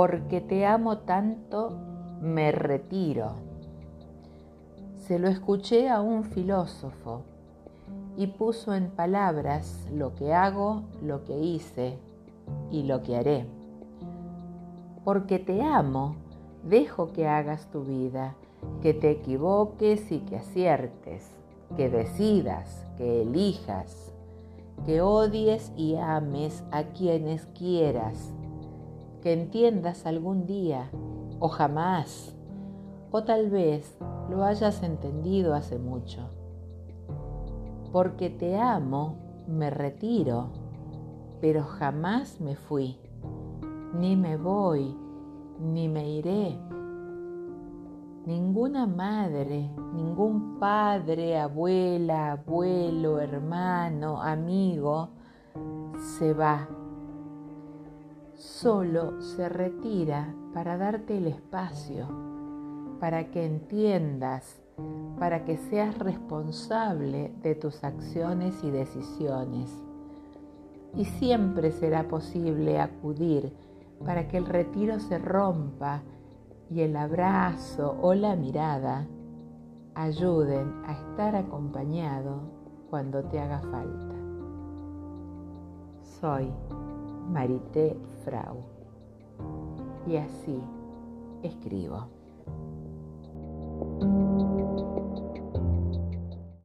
porque te amo tanto, me retiro. Se lo escuché a un filósofo y puso en palabras lo que hago, lo que hice y lo que haré. Porque te amo, dejo que hagas tu vida, que te equivoques y que aciertes, que decidas, que elijas, que odies y ames a quienes quieras, que entiendas algún día o jamás, o tal vez lo hayas entendido hace mucho. Porque te amo, me retiro, pero jamás me fui, ni me voy, ni me iré. Ninguna madre, ningún padre, abuela, abuelo, hermano, amigo se va. Solo se retira para darte el espacio, para que entiendas, para que seas responsable de tus acciones y decisiones. Y siempre será posible acudir para que el retiro se rompa y el abrazo o la mirada ayuden a estar acompañado cuando te haga falta. Soy Marité Frau y así escribo.